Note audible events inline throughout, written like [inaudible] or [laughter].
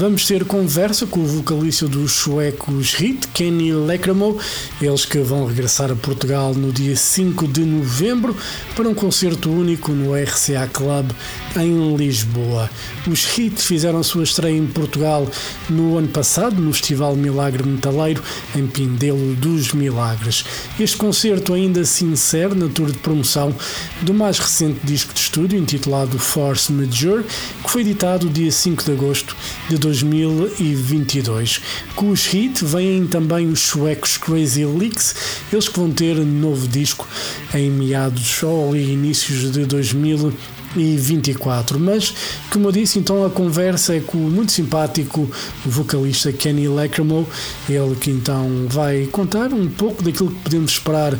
vamos ter conversa com o vocalista dos suecos Hit, Kenny Leckramo, eles que vão regressar a Portugal no dia 5 de novembro para um concerto único no RCA Club em Lisboa. Os Hit fizeram sua estreia em Portugal no ano passado, no Festival Milagre Metaleiro, em Pindelo dos Milagres. Este concerto ainda se insere na tour de promoção do mais recente disco de estúdio intitulado Force Majeure, que foi editado dia 5 de agosto de 2022. Com os Hit vêm também os suecos Crazy Leaks, eles que vão ter novo disco em meados ou inícios de 2022 e 24. Mas, como eu disse, então a conversa é com o muito simpático vocalista Kenny Leckermo, ele que então vai contar um pouco daquilo que podemos esperar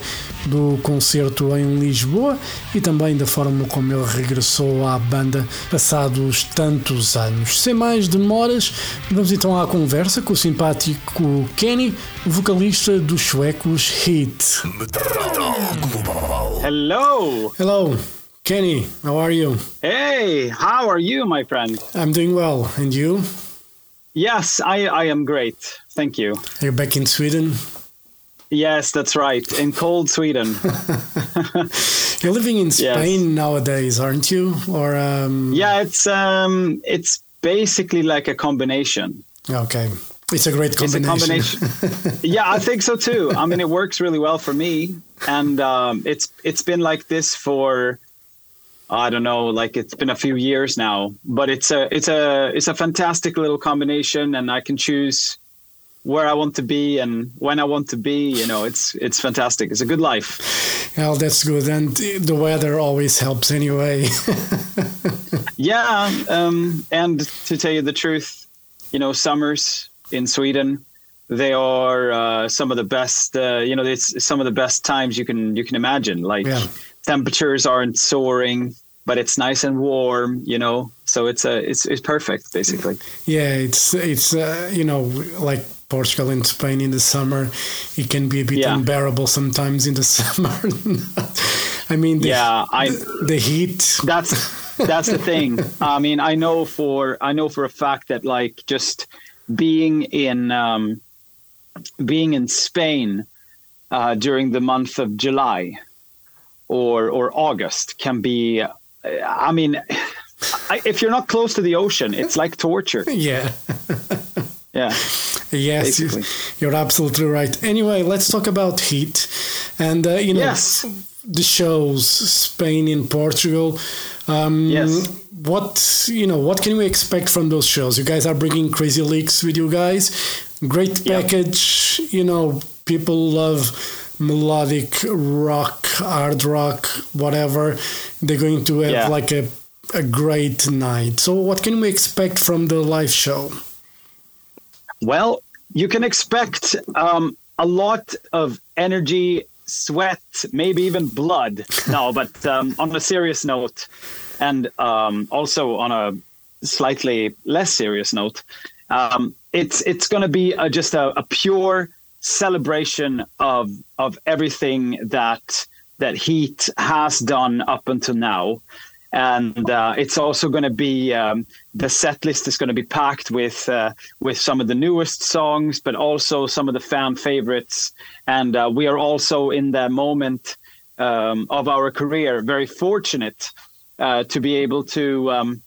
do concerto em Lisboa e também da forma como ele regressou à banda passados tantos anos. Sem mais demoras, vamos então à conversa com o simpático Kenny, vocalista dos suecos Hit. Hello! Hello! Kenny, how are you? Hey, how are you, my friend? I'm doing well. And you? Yes, I, I am great. Thank you. You're back in Sweden? Yes, that's right. In cold Sweden. [laughs] You're living in Spain yes. nowadays, aren't you? Or um... Yeah, it's um it's basically like a combination. Okay. It's a great combination. It's a combination. [laughs] yeah, I think so too. I mean, it works really well for me, and um, it's it's been like this for I don't know, like it's been a few years now, but it's a it's a it's a fantastic little combination, and I can choose where I want to be and when I want to be. You know, it's it's fantastic. It's a good life. Well, that's good, and the weather always helps anyway. [laughs] yeah, um, and to tell you the truth, you know, summers in Sweden they are uh, some of the best. Uh, you know, it's some of the best times you can you can imagine. Like yeah. temperatures aren't soaring but it's nice and warm, you know. So it's a it's it's perfect basically. Yeah, it's it's uh, you know like Portugal and Spain in the summer, it can be a bit yeah. unbearable sometimes in the [laughs] summer. I mean, the, yeah, I the, the heat. That's that's the thing. [laughs] I mean, I know for I know for a fact that like just being in um, being in Spain uh, during the month of July or or August can be I mean, I, if you're not close to the ocean, it's like torture. [laughs] Yeah. yeah. Yes, basically. you're absolutely right. Anyway, let's talk about heat, and uh, you know yes. the shows Spain and Portugal. Um, yes. What you know? What can we expect from those shows? You guys are bringing Crazy Lixx with you guys. Great package. Yep. You know, people love melodic rock, hard rock, whatever. They're going to have yeah. like a a great night. So, what can we expect from the live show? Well, you can expect um, a lot of energy, sweat, maybe even blood. [laughs] no, but um, on a serious note, and um, also on a slightly less serious note, um, it's it's going to be a, just a, a pure celebration of of everything that that Heat has done up until now. And uh, it's also going to be um, the set list is going to be packed with uh, with some of the newest songs, but also some of the fan favorites. And uh, we are also in the moment um, of our career very fortunate uh, to be able to um,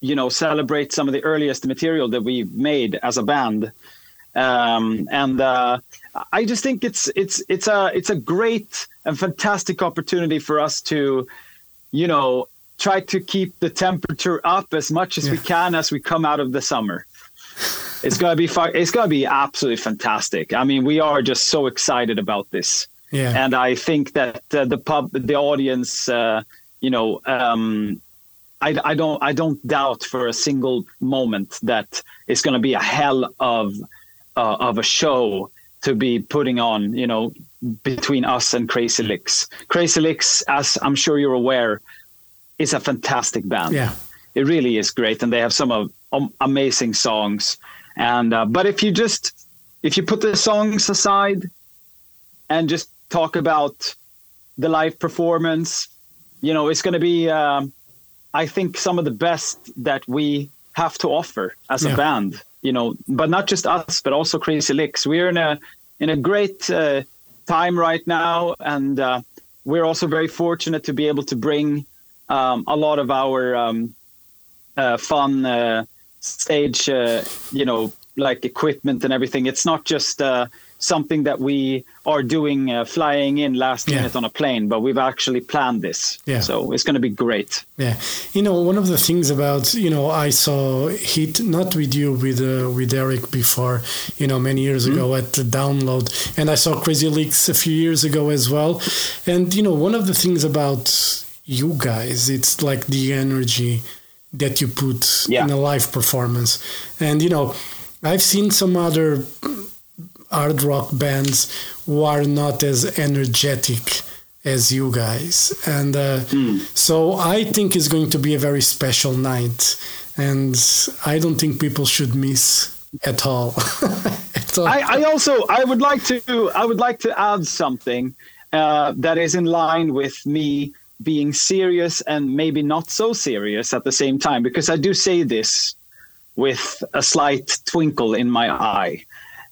you know celebrate some of the earliest material that we've made as a band um, and uh, I just think it's it's it's a it's a great and fantastic opportunity for us to, you know, try to keep the temperature up as much as yeah. we can as we come out of the summer. It's gonna be fun. It's gonna be absolutely fantastic. I mean, we are just so excited about this. Yeah. And I think that uh, the pub, the audience, uh, you know, um, I, I don't, I don't doubt for a single moment that it's going to be a hell of uh, of a show to be putting on, you know, between us and Crazy Lixx. Crazy Lixx, as I'm sure you're aware, is a fantastic band. Yeah. It really is great, and they have some of um, amazing songs. And uh, but if you just if you put the songs aside and just talk about the live performance, you know, it's going to be, um, I think, some of the best that we have to offer as Yeah. a band. You know, but not just us, but also Crazy Lixx. We're in a in a great uh, time right now, and uh, we're also very fortunate to be able to bring um, a lot of our um, uh, fun uh, stage, uh, you know, like equipment and everything. It's not just uh, something that we are doing uh, flying in last Yeah. minute on a plane, but we've actually planned this. Yeah. So it's going to be great. Yeah, you know, one of the things about you know I saw Heat not with you with uh, with Eric before, you know, many years ago at the download, and I saw Crazy Lixx a few years ago as well, and you know, one of the things about you guys, it's like the energy that you put Yeah. in a live performance, and you know, I've seen some other hard rock bands who are not as energetic as you guys. And uh, so i think it's going to be a very special night. And i don't think people should miss at all, [laughs] at all. I, I also I would like to I would like to add something uh, that is in line with me being serious and maybe not so serious at the same time because I do say this with a slight twinkle in my eye,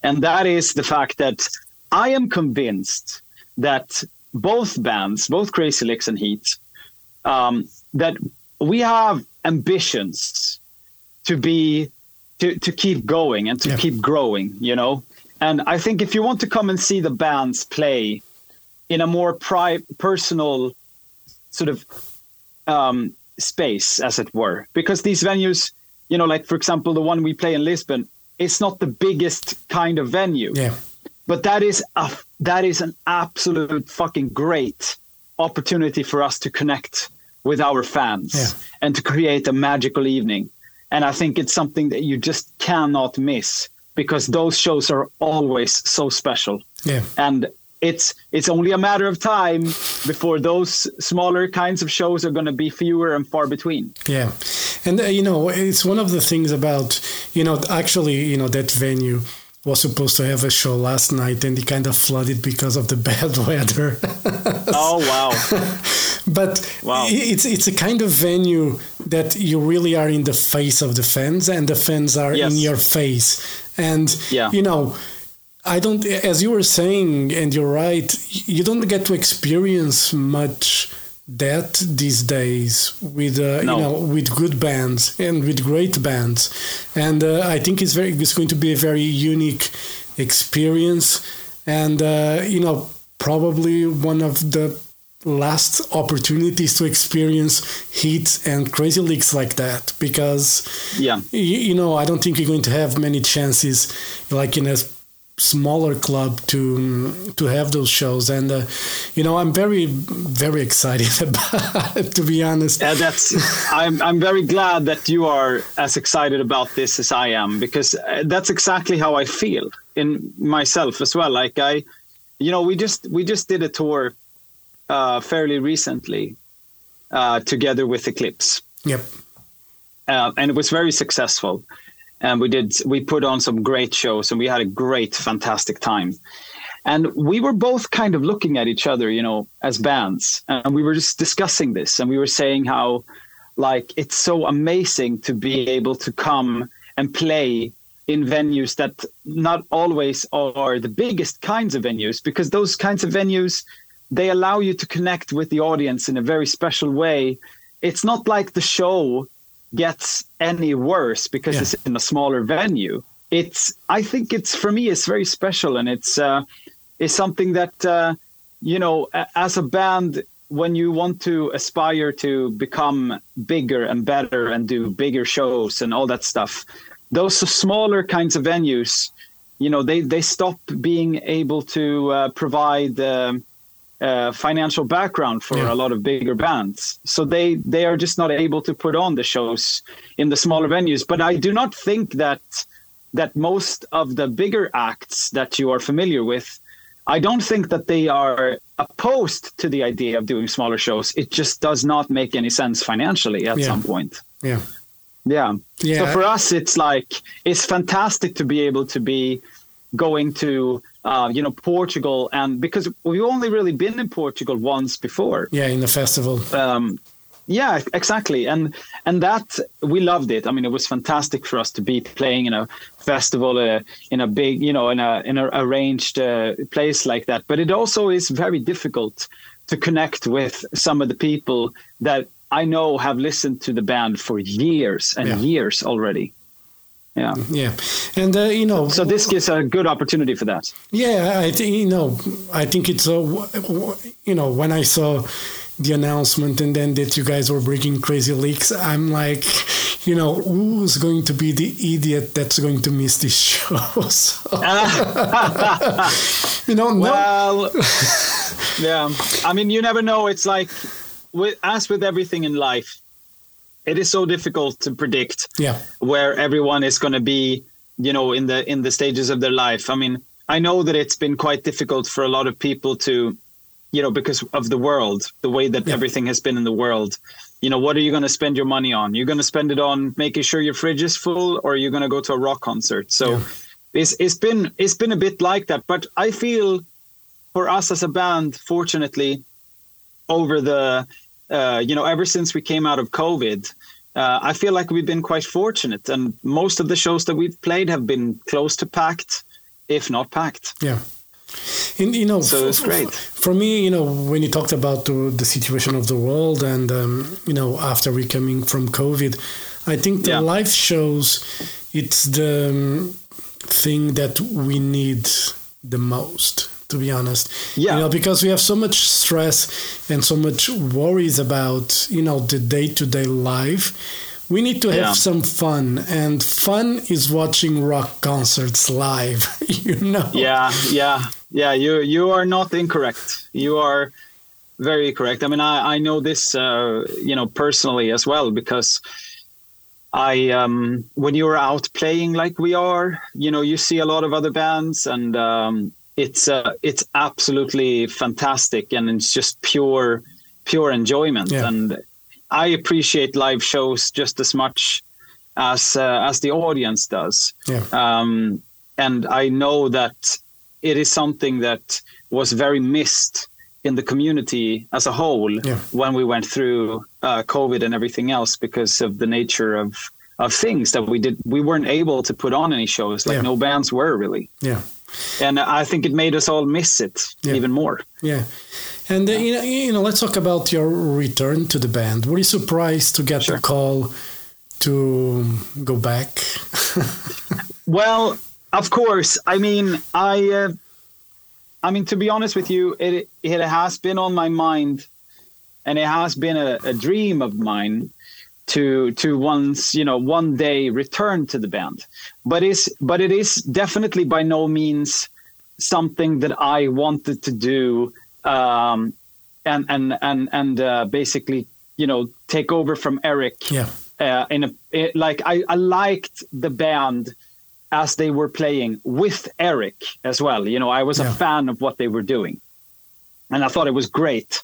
and that is the fact that I am convinced that both bands, both Crazy Lixx and Heat, um, that we have ambitions to be to, to keep going and to Yeah. keep growing, you know. And I think if you want to come and see the bands play in a more pri- personal sort of um, space, as it were, because these venues, you know, like for example, the one we play in Lisbon, it's not the biggest kind of venue. Yeah, but that is a that is an absolute fucking great opportunity for us to connect with our fans Yeah. and to create a magical evening. And i think it's something that you just cannot miss because those shows are always so special. Yeah, and it's it's only a matter of time before those smaller kinds of shows are going to be fewer and far between yeah. And uh, you know, it's one of the things about you know actually you know that venue was supposed to have a show last night and it kind of flooded because of the [laughs] bad weather. [laughs] oh wow but Wow. it's it's a kind of venue that you really are in the face of the fans and the fans are Yes. in your face and Yeah. you know i don't as you were saying and you're right you don't get to experience much that these days with uh, No. you know with good bands and with great bands. And uh, i think it's very it's going to be a very unique experience. And uh, you know probably one of the last opportunities to experience heat and Crazy Lixx like that because yeah. you, you know i don't think you're going to have many chances like in a smaller club to to have those shows and uh, you know i'm very very excited [laughs] about it to be honest Yeah, that's. I'm. I'm very glad that you are as excited about this as I am because uh, that's exactly how I feel in myself as well. Like I, you know, we just we just did a tour uh, fairly recently uh, together with Eclipse, yep uh, and it was very successful. And we did we put on some great shows, and we had a great, fantastic time. And we were both kind of looking at each other, you know, as bands, and we were just discussing this, and we were saying how, like, it's so amazing to be able to come and play in venues that not always are the biggest kinds of venues, because those kinds of venues they allow you to connect with the audience in a very special way. It's not like the show gets any worse because Yeah. it's in a smaller venue. It's I think it's for me it's very special and it's uh, it's something that uh, you know as a band when you want to aspire to become bigger and better and do bigger shows and all that stuff those smaller kinds of venues you know they they stop being able to uh, provide um, uh, financial background for Yeah. a lot of bigger bands. So they they are just not able to put on the shows in the smaller venues. But I do not think that that most of the bigger acts that you are familiar with, I don't think that they are opposed to the idea of doing smaller shows. It just does not make any sense financially at Yeah. some point. yeah yeah. Yeah. So for us, it's like it's fantastic to be able to be going to uh, you know Portugal, and because we've only really been in Portugal once before. Yeah, in the festival. Um, yeah, exactly, and and that we loved it. I mean, it was fantastic for us to be playing in a festival, uh, in a big, you know, in a in a arranged uh, place like that. But it also is very difficult to connect with some of the people that I know have listened to the band for years and Yeah. years already. Yeah. Yeah, and uh, you know, So this gives a good opportunity for that. Yeah, I think you know. I think it's a you know when I saw the announcement and then that you guys were bringing Crazy Lixx, I'm like, you know, who's going to be the idiot that's going to miss this show? [laughs] So, [laughs] you know, no, Well, [laughs] yeah. I mean, you never know. It's like, with, as with everything in life, it is so difficult to predict yeah, where everyone is going to be. You know, in the in the stages of their life. I mean, I know that it's been quite difficult for a lot of people to, you know, because of the world, the way that Yeah. everything has been in the world. You know, what are you going to spend your money on? You're going to spend it on making sure your fridge is full, or you're going to go to a rock concert. So, Yeah. it's it's been it's been a bit like that. But I feel for us as a band, fortunately, over the uh, you know ever since we came out of COVID, uh, I feel like we've been quite fortunate, and most of the shows that we've played have been close to packed, if not packed. yeah. And you know, So it's great. For me, you know, when you talked about the, the situation of the world, and um, you know, after we coming from COVID, I think the Yeah. live shows, it's the um, thing that we need the most. To be honest, Yeah. you know, because we have so much stress and so much worries about you know the day to day life. We need to have Yeah. some fun, and fun is watching rock concerts live. [laughs] You know. Yeah, yeah, yeah. You you are not incorrect. You are very correct. I mean, I I know this, uh, you know, personally as well because I um, when you're out playing like we are, you know, you see a lot of other bands and. Um, it's uh, it's absolutely fantastic and it's just pure pure enjoyment Yeah. and I appreciate live shows just as much as uh, as the audience does Yeah. um, and I know that it is something that was very missed in the community as a whole Yeah. when we went through uh, COVID and everything else because of the nature of of things that we did we weren't able to put on any shows like no bands were really Yeah. And I think it made us all miss it Yeah. even more Yeah, and uh, you, know, you know, let's talk about your return to the band. Were you surprised to get Sure. the call to go back? [laughs] Well, of course. I mean, I, uh, I mean, to be honest with you, it it has been on my mind, and it has been a, a dream of mine to to once you know one day return to the band, but is but it is definitely by no means something that I wanted to do, um, and and and and uh, basically you know take over from Eric yeah, uh, in a it, like I, I liked the band as they were playing with Eric as well. You know, I was Yeah. a fan of what they were doing, and I thought it was great.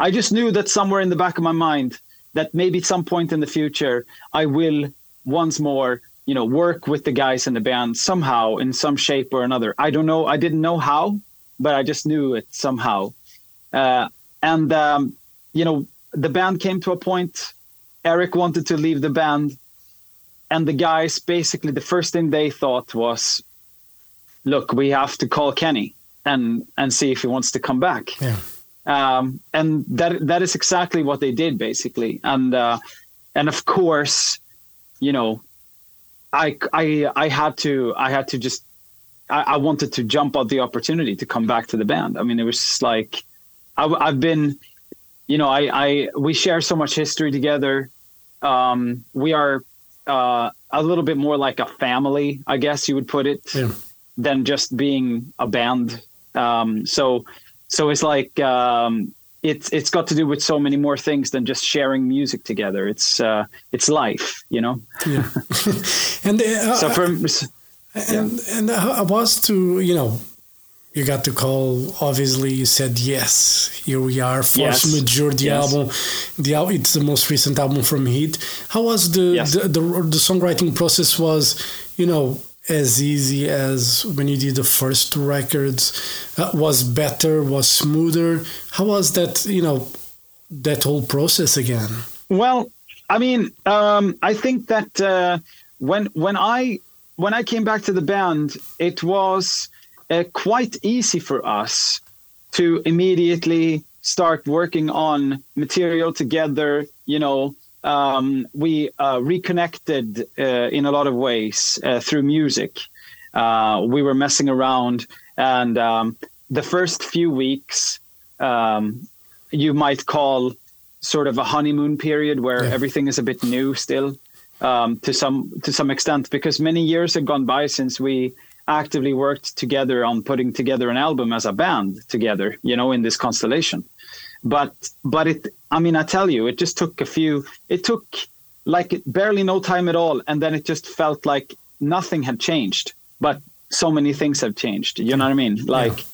I just knew that somewhere in the back of my mind that maybe at some point in the future I will once more, you know, work with the guys in the band somehow in some shape or another. I don't know. I didn't know how, but I just knew it somehow. Uh, and um, you know, the band came to a point. Eric wanted to leave the band, and the guys basically the first thing they thought was, "Look, we have to call Kenny and and see if he wants to come back." yeah, um, and that that is exactly what they did basically. And uh, and of course you know I, I I had to I had to just I, I wanted to jump at the opportunity to come back to the band. I mean it was just like I, I've been you know I, I we share so much history together. Um, we are uh, a little bit more like a family I guess you would put it yeah, than just being a band. Um, so so it's like um, it's it's got to do with so many more things than just sharing music together. It's uh, it's life, you know. yeah. [laughs] [laughs] and uh, So for and, and I was to you know you got the call. Obviously, you said yes. Here we are. Force Yes. Majeure, the Yes. album. The al- it's the most recent album from Heat. How was the, Yes. the the the songwriting process? Was you know as easy as when you did the first records? Uh, was better? Was smoother? How was that? You know that whole process again. Well, I mean, um, I think that uh, when when I when I came back to the band, it was uh, quite easy for us to immediately start working on material together. You know, um, we uh, reconnected uh, in a lot of ways uh, through music. Uh, we were messing around, and um, the first few weeks, um, you might call sort of a honeymoon period where Yeah. everything is a bit new still um, to some to some extent because many years have gone by since we actively worked together on putting together an album as a band together you know in this constellation but but it i mean i tell you it just took a few it took like barely no time at all and then it just felt like nothing had changed but so many things have changed you know what i mean like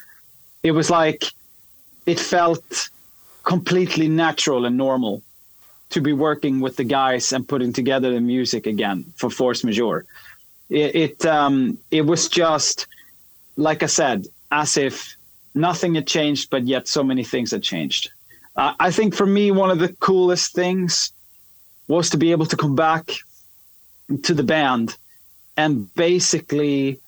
it was like it felt completely natural and normal to be working with the guys and putting together the music again for Force Majeure. It it, um, it was just like I said, as if nothing had changed, but yet so many things had changed. I think for me, one of the coolest things was to be able to come back to the band and basically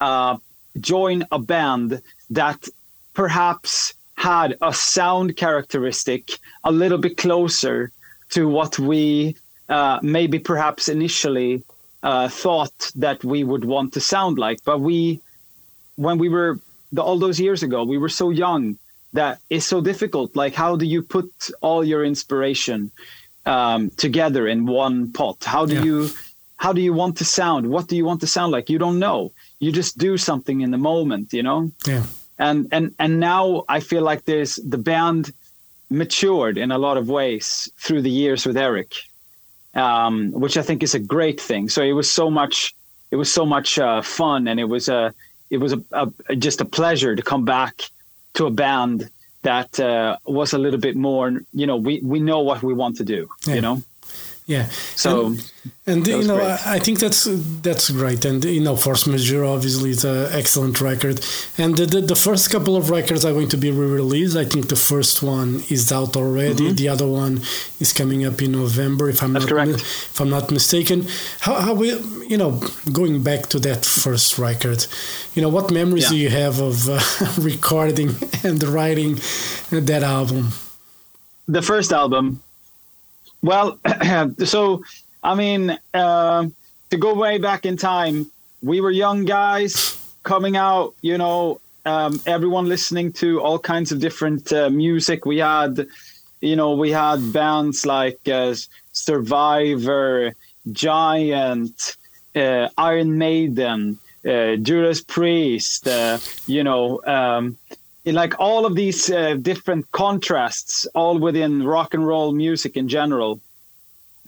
uh, join a band that perhaps had a sound characteristic a little bit closer to what we uh, maybe perhaps initially uh, thought that we would want to sound like. But we, when we were the, all those years ago, we were so young that it's so difficult. Like, how do you put all your inspiration um, together in one pot? How do Yeah. you, how do you want to sound? What do you want to sound like? You don't know. You just do something in the moment, you know Yeah. and and and now I feel like there's the band matured in a lot of ways through the years with Eric, um, which I think is a great thing. So it was so much, it was so much uh, fun, and it was a, it was a, a just a pleasure to come back to a band that uh, was a little bit more, you know, we we know what we want to do, Yeah. you know. Yeah. So And- And you know, great. I, think that's that's great. And you know, Force Majeure obviously is an excellent record. And the, the, the first couple of records are going to be re-released. I think the first one is out already. The other one is coming up in November, if I'm Mm-hmm. That's not correct. if I'm not mistaken. How how we you know going back to that first record, you know, what memories Yeah. do you have of uh, [laughs] recording and writing that album? the first album well [clears throat] so i mean uh, to go way back in time we were young guys coming out you know um, everyone listening to all kinds of different uh, music. We had you know we had bands like uh, survivor giant uh, iron maiden uh, judas priest uh, you know um, like all of these uh, different contrasts, all within rock and roll music in general.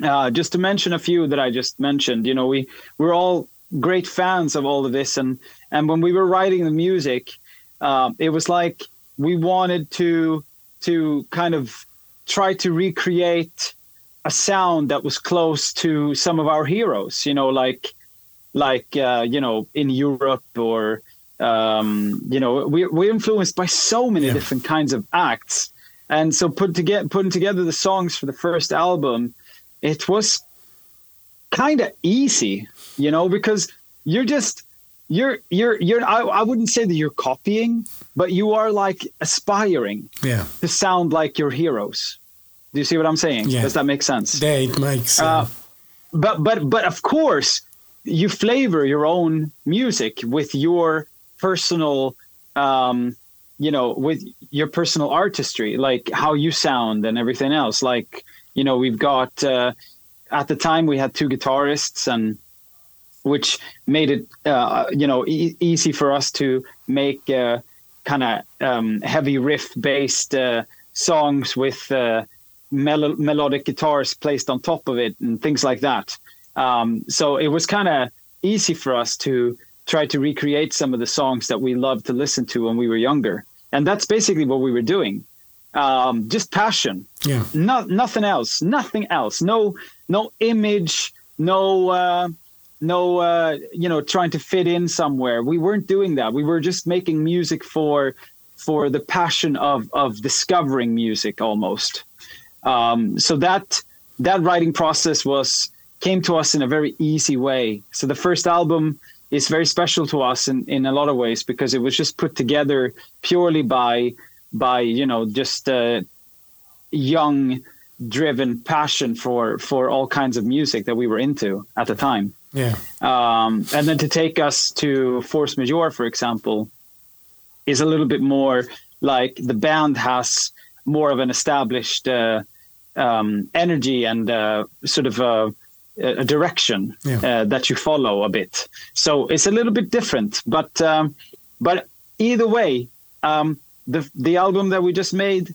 Uh, just to mention a few that I just mentioned, you know, we we're all great fans of all of this, and and when we were writing the music, uh, it was like we wanted to to kind of try to recreate a sound that was close to some of our heroes, you know, like like uh, you know in Europe or um, you know we, we're influenced by so many Yeah. different kinds of acts and so put together putting together the songs for the first album it was kind of easy you know because you're just you're you're you're I, I wouldn't say that you're copying but you are like aspiring Yeah, to sound like your heroes do you see what i'm saying Yeah. does that make sense yeah, it makes. Uh, uh, but but but of course you flavor your own music with your personal um you know with your personal artistry like how you sound and everything else like you know we've got uh at the time we had two guitarists and which made it uh you know e- easy for us to make uh kind of um heavy riff based uh songs with uh mel- melodic guitars placed on top of it and things like that. Um, so it was kind of easy for us to try to recreate some of the songs that we loved to listen to when we were younger. And that's basically what we were doing. Um, just passion. Yeah. Not nothing else. Nothing else. No no image, no uh, no uh, you know trying to fit in somewhere. We weren't doing that. We were just making music for for the passion of of discovering music almost. Um, so that that writing process was came to us in a very easy way. So the first album is very special to us in, in a lot of ways because it was just put together purely by by you know just uh, young driven passion for for all kinds of music that we were into at the time. Yeah. Um, and then to take us to Force Majeure, for example, is a little bit more like the band has more of an established uh, um, energy and uh, sort of a, a direction Yeah. uh, that you follow a bit. So it's a little bit different, but um, but either way, um, the the album that we just made,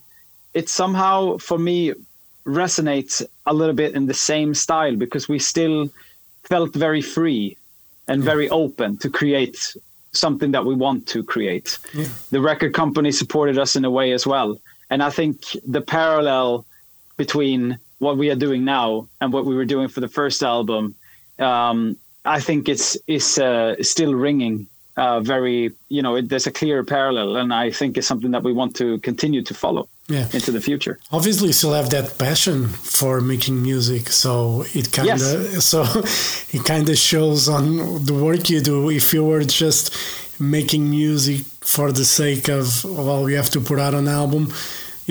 it somehow for me resonates a little bit in the same style because we still felt very free and very open to create something that we want to create. Yeah. The record company supported us in a way as well. And I think the parallel between what we are doing now and what we were doing for the first album, um, I think it's is uh, still ringing uh, very. You know, it, there's a clear parallel, and I think it's something that we want to continue to follow Yeah. into the future. Obviously, you still have that passion for making music, so it kind of Yes. [laughs] so [laughs] it kind of shows on the work you do. If you were just making music for the sake of well, we have to put out an album,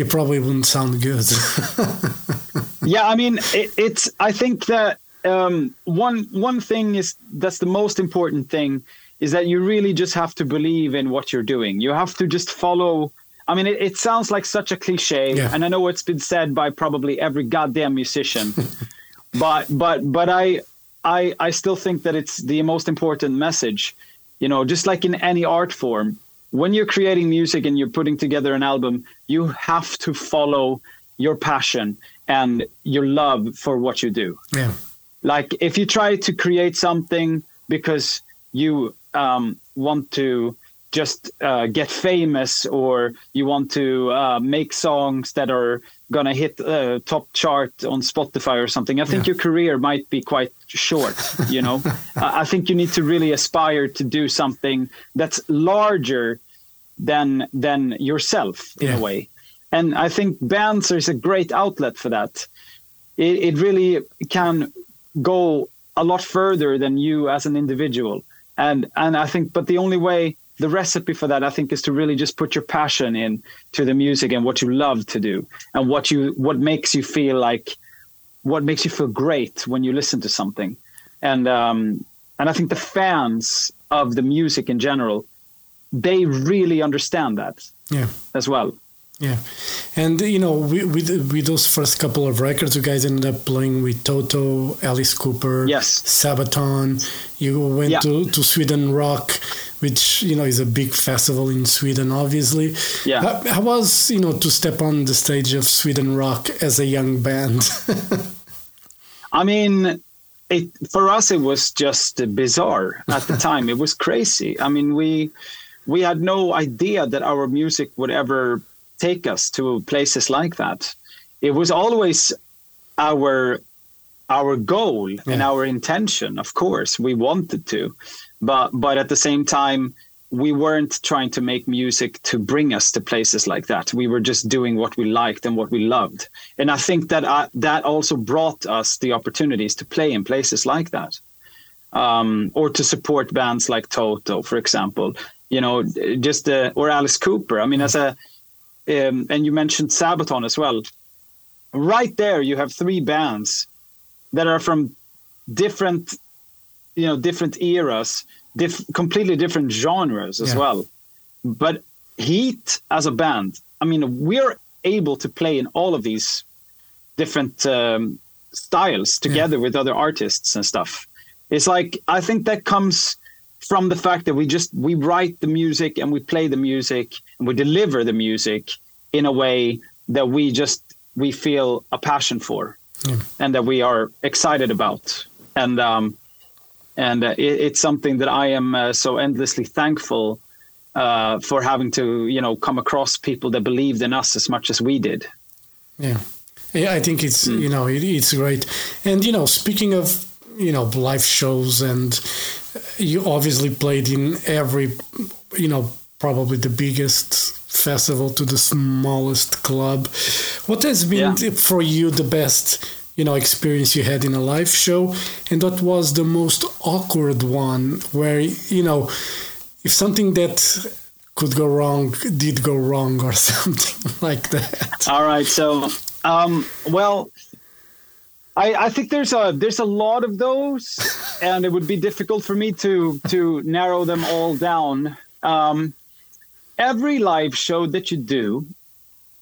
it probably wouldn't sound good. [laughs] yeah i mean it, it's i think that um, one one thing is that's the most important thing is that you really just have to believe in what you're doing you have to just follow i mean it, it sounds like such a cliche Yeah. and i know it's been said by probably every goddamn musician [laughs] but but but i i i still think that it's the most important message you know just like in any art form when you're creating music and you're putting together an album you have to follow your passion and your love for what you do. Yeah, like if you try to create something because you um, want to just uh, get famous or you want to uh, make songs that are gonna hit uh, top chart on spotify or something. I think Yeah. your career might be quite short you know? [laughs] I I think you need to really aspire to do something that's larger than than yourself in Yeah. a way. And i think bands is a great outlet for that. It, it really can go a lot further than you as an individual. And and i think but the only way the recipe for that i think is to really just put your passion in to the music and what you love to do and what you what makes you feel like what makes you feel great when you listen to something and um and i think the fans of the music in general they really understand that yeah. as well Yeah, and you know, with, with with those first couple of records, you guys ended up playing with Toto, Alice Cooper, Yes. Sabaton. You went Yeah. to, to Sweden Rock, which you know is a big festival in Sweden, obviously. Yeah. How, how was you know to step on the stage of Sweden Rock as a young band? [laughs] I mean, it for us it was just bizarre at the time. it was crazy. I mean, we we had no idea that our music would ever take us to places like that. It was always our our goal and our intention. Of course, we wanted to, but but at the same time, we weren't trying to make music to bring us to places like that. We were just doing what we liked and what we loved. And I think that uh, that also brought us the opportunities to play in places like that, um, or to support bands like Toto, for example. You know, just uh, or Alice Cooper. I mean, as a um, and you mentioned Sabaton as well. Right there, you have three bands that are from different, you know, different eras, diff- completely different genres as Yeah. well. But Heat as a band, I mean, we're able to play in all of these different um, styles together with other artists and stuff. It's like I think that comes from the fact that we just we write the music and we play the music and we deliver the music in a way that we just we feel a passion for and that we are excited about and um and uh, it, it's something that I am uh, so endlessly thankful uh, for having to you know come across people that believed in us as much as we did. Yeah, yeah. I think it's mm. you know it, it's great, and you know speaking of you know live shows and you obviously played in every you know probably the biggest festival to the smallest club what has been yeah. for you the best you know experience you had in a live show and what was the most awkward one where you know if something that could go wrong did go wrong or [laughs] something like that all right so um well I, I think there's a there's a lot of those, [laughs] and it would be difficult for me to to narrow them all down. Um, every live show that you do,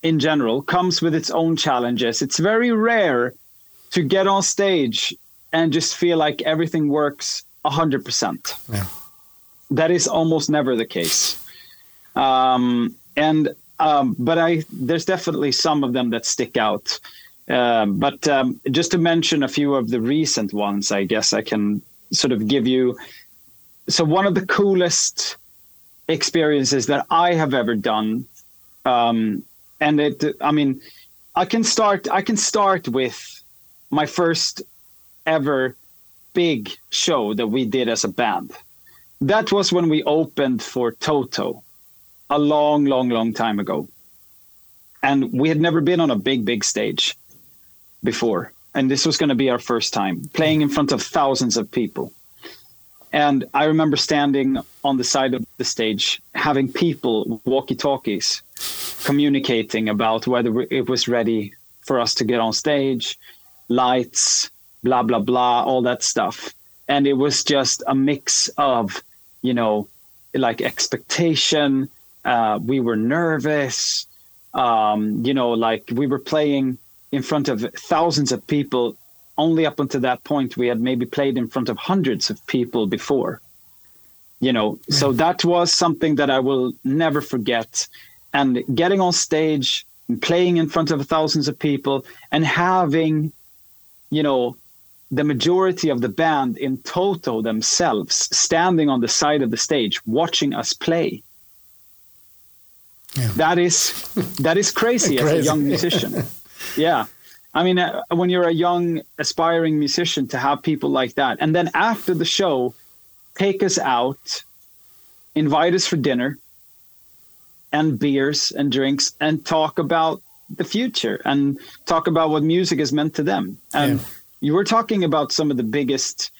in general, comes with its own challenges. It's very rare to get on stage and just feel like everything works hundred percent. That is almost never the case. Um, and um, but I there's definitely some of them that stick out. Um, but um, just to mention a few of the recent ones, I guess I can sort of give you. So one of the coolest experiences that I have ever done, um, and it, I mean, I can start. I can start with my first ever big show that we did as a band. That was when we opened for Toto, a long, long, long time ago, and we had never been on a big, big stage before, and this was going to be our first time playing in front of thousands of people. And I remember standing on the side of the stage, having people walkie talkies communicating about whether it was ready for us to get on stage, lights, blah, blah, blah, all that stuff. And it was just a mix of, you know, like expectation. Uh, we were nervous. Um, you know, like we were playing in front of thousands of people. Only up until that point, we had maybe played in front of hundreds of people before. You know, yeah. so that was something that I will never forget. And getting on stage and playing in front of thousands of people and having, you know, the majority of the band in Toto themselves standing on the side of the stage watching us play. Yeah. That is that is crazy, crazy. as a young musician. [laughs] Yeah. I mean, uh, when you're a young, aspiring musician, to have people like that. And then after the show, take us out, invite us for dinner and beers and drinks and talk about the future and talk about what music has meant to them. And yeah. you were talking about some of the biggest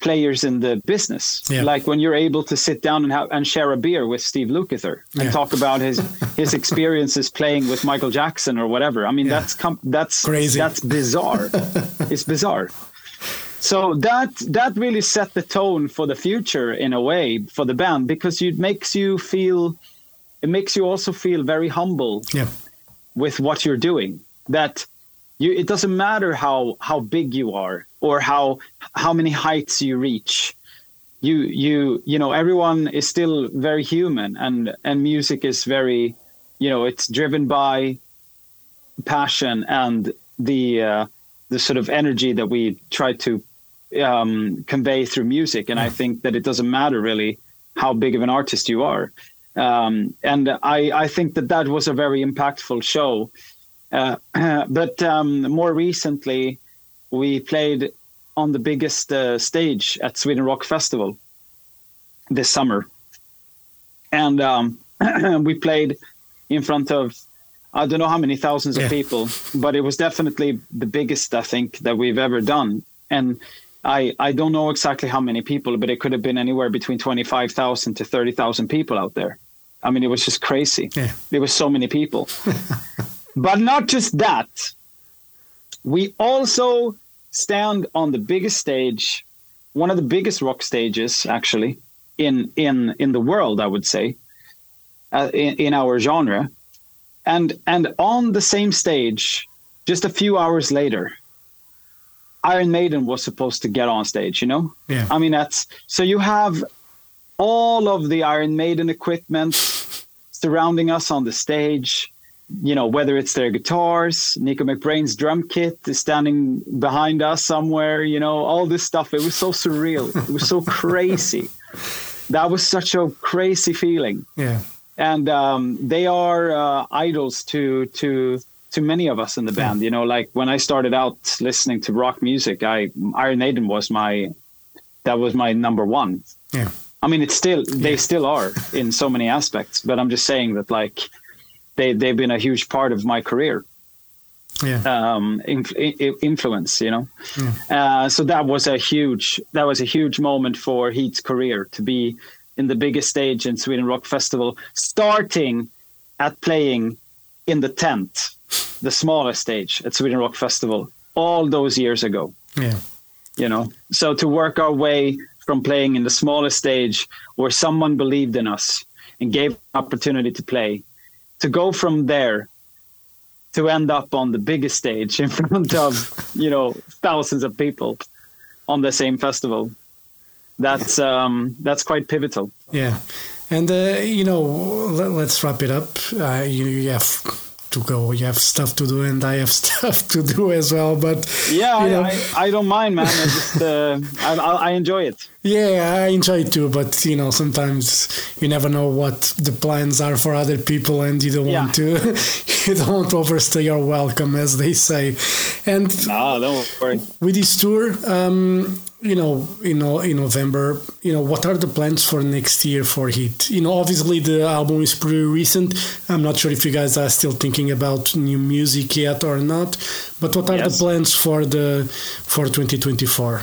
players in the business. Yeah. Like when you're able to sit down and have and share a beer with Steve Lukather and yeah. talk about his [laughs] his experiences playing with Michael Jackson or whatever. I mean, yeah. that's com- that's crazy. That's bizarre. [laughs] it's bizarre. So that that really set the tone for the future in a way for the band because it makes you feel it makes you also feel very humble yeah. With what you're doing. That you it doesn't matter how how big you are or how how many heights you reach you you you know everyone is still very human and and music is very you know it's driven by passion and the uh, the sort of energy that we try to um, convey through music and i think that it doesn't matter really how big of an artist you are um, and i i think that that was a very impactful show uh, [clears throat] but um, more recently, we played on the biggest uh, stage at Sweden Rock Festival this summer, and um, [clears throat] we played in front of I don't know how many thousands yeah. of people, but it was definitely the biggest I think that we've ever done. And I I don't know exactly how many people, but it could have been anywhere between twenty five thousand to thirty thousand people out there. I mean, it was just crazy. Yeah. There were so many people. [laughs] But not just that. We also stand on the biggest stage, one of the biggest rock stages actually in in in the world, I would say, uh, in, in our genre, and and on the same stage, just a few hours later, Iron Maiden was supposed to get on stage. You know, yeah. I mean that's so you have all of the Iron Maiden equipment surrounding us on the stage you know, whether it's their guitars, Nicko McBrain's drum kit is standing behind us somewhere, you know, all this stuff. It was so surreal. it was so crazy. That was such a crazy feeling. Yeah. And um, they are uh, idols to to to many of us in the band. You know, like when I started out listening to rock music, I Iron Maiden was my that was my number one. Yeah. I mean, it's still they Yeah. still are in so many aspects, but I'm just saying that like they they've been a huge part of my career Yeah. um, inf- influence, you know. Uh, so that was a huge that was a huge moment for H.E.A.T's career to be in the biggest stage in Sweden Rock Festival, starting at playing in the tent, the smallest stage at Sweden Rock Festival, all those years ago yeah. you know so to work our way from playing in the smallest stage where someone believed in us and gave opportunity to play to go from there to end up on the biggest stage [laughs] in front of you know thousands of people on the same festival. That's um that's quite pivotal. Yeah, and uh, you know, let, let's wrap it up. Uh, you, you have to go. You have stuff to do, and I have [laughs] stuff to do as well. But yeah you know, I, I, don't mind man i just uh, I, I enjoy it yeah, I enjoy it too. But you know, sometimes you never know what the plans are for other people, and you don't want to. [laughs] you don't want to overstay your welcome, as they say. And ah don't worry with this tour, um, you know, you know, in November, you know, what are the plans for next year for H.E.A.T? You know, obviously the album is pretty recent. I'm not sure if you guys are still thinking about new music yet or not. But what are Yes. the plans for the for 2024?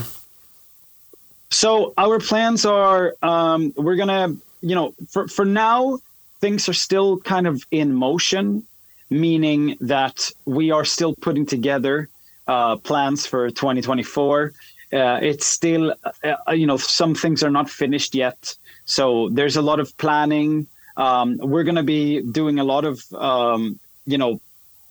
So our plans are um, we're gonna you know for for now things are still kind of in motion, meaning that we are still putting together uh, plans for 2024. Uh, it's still uh, you know some things are not finished yet, so there's a lot of planning. Um, we're gonna be doing a lot of um, you know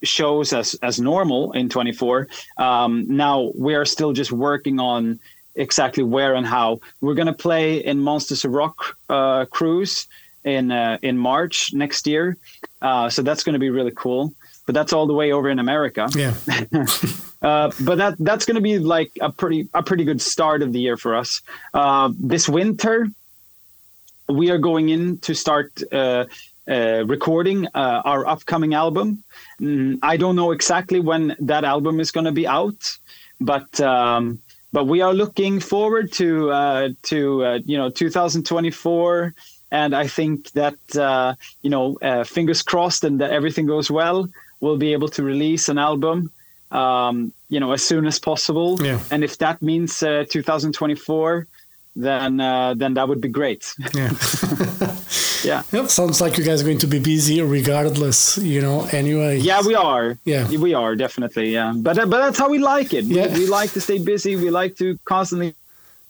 shows as as normal in 24. Um, now we are still just working on exactly where and how. We're gonna play in Monsters of Rock uh, cruise in uh, in March next year, uh, so that's gonna be really cool. But that's all the way over in America. Yeah, [laughs] Uh, but that that's going to be like a pretty a pretty good start of the year for us. Uh, this winter, we are going in to start uh, uh, recording uh, our upcoming album. Mm, I don't know exactly when that album is going to be out, but um, but we are looking forward to uh, to you know 2024. And I think that uh, you know, uh, fingers crossed, and that everything goes well, we'll be able to release an album um, you know, as soon as possible. Yeah. And if that means uh, 2024, then uh, then that would be great. yeah. [laughs] [laughs] yeah. Yep, sounds like you guys are going to be busy regardless. You know, anyway. Yeah, we are. Yeah. we are definitely. Yeah, but uh, but that's how we like it. Yeah. We, we like to stay busy. We like to constantly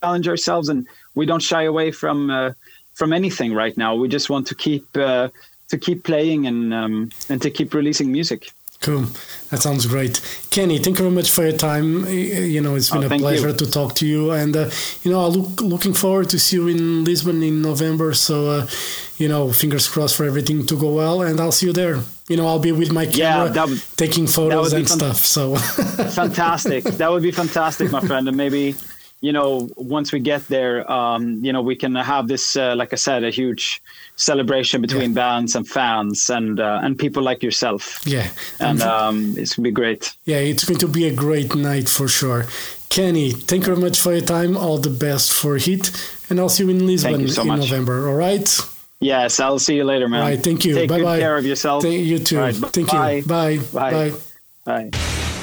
challenge ourselves, and we don't shy away from uh, from anything right now. We just want to keep uh, to keep playing and um, and to keep releasing music. Cool. That sounds great. Kenny, thank you very much for your time. You know, it's been Oh, a pleasure you. to talk to you. And, uh, you know, I look looking forward to see you in Lisbon in November. So, uh, you know, fingers crossed for everything to go well. And I'll see you there. You know, I'll be with my Yeah, camera that would- taking photos and stuff. So, [laughs] fantastic. that would be fantastic, my friend. And maybe, you know, once we get there, um, you know, we can have this, uh, like I said, a huge celebration between bands and fans and uh, and people like yourself. yeah. And um, it's gonna be great. yeah, it's going to be a great night for sure. Kenny, thank you very much for your time. All the best for H.E.A.T. And I'll see you in Lisbon you so in much. November. All right? Yes, I'll see you later, man. All right. Thank you. Take bye good bye. care of yourself. Thank you too. Right, Thank bye. you. Bye. Bye. Bye. Bye.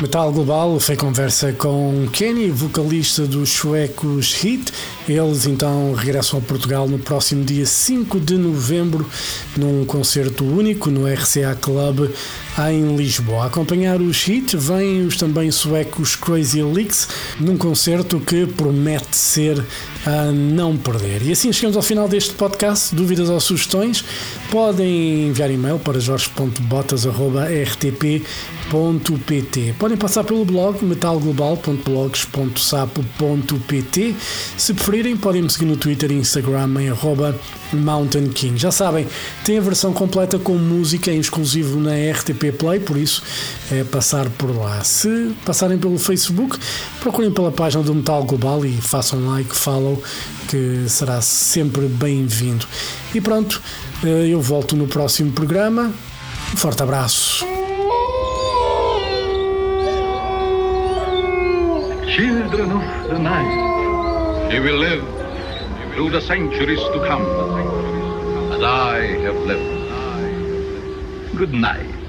Metal Global foi conversa com Kenny, vocalista dos suecos Hit, Eles então regressam a Portugal no próximo dia 5 de novembro, num concerto único no RCA Club em Lisboa. A acompanhar os hits vêm os também suecos Crazy Leaks, num concerto que promete ser a não perder. E assim chegamos ao final deste podcast. Dúvidas ou sugestões? Podem enviar e-mail para jorge.botas.rtp.pt. Podem passar pelo blog metalglobal.blogs.sapo.pt. Se preferirem, podem me seguir no Twitter e Instagram em arroba Mountain King. Já sabem, tem a versão completa com música em exclusivo na RTP Play, por isso é passar por lá. Se passarem pelo Facebook, procurem pela página do Metal Global e façam like, follow, que será sempre bem-vindo. E pronto, eh, eu volto no próximo programa. Um forte abraço. Children of the night, you will live through the centuries to come, as I have lived. Good night.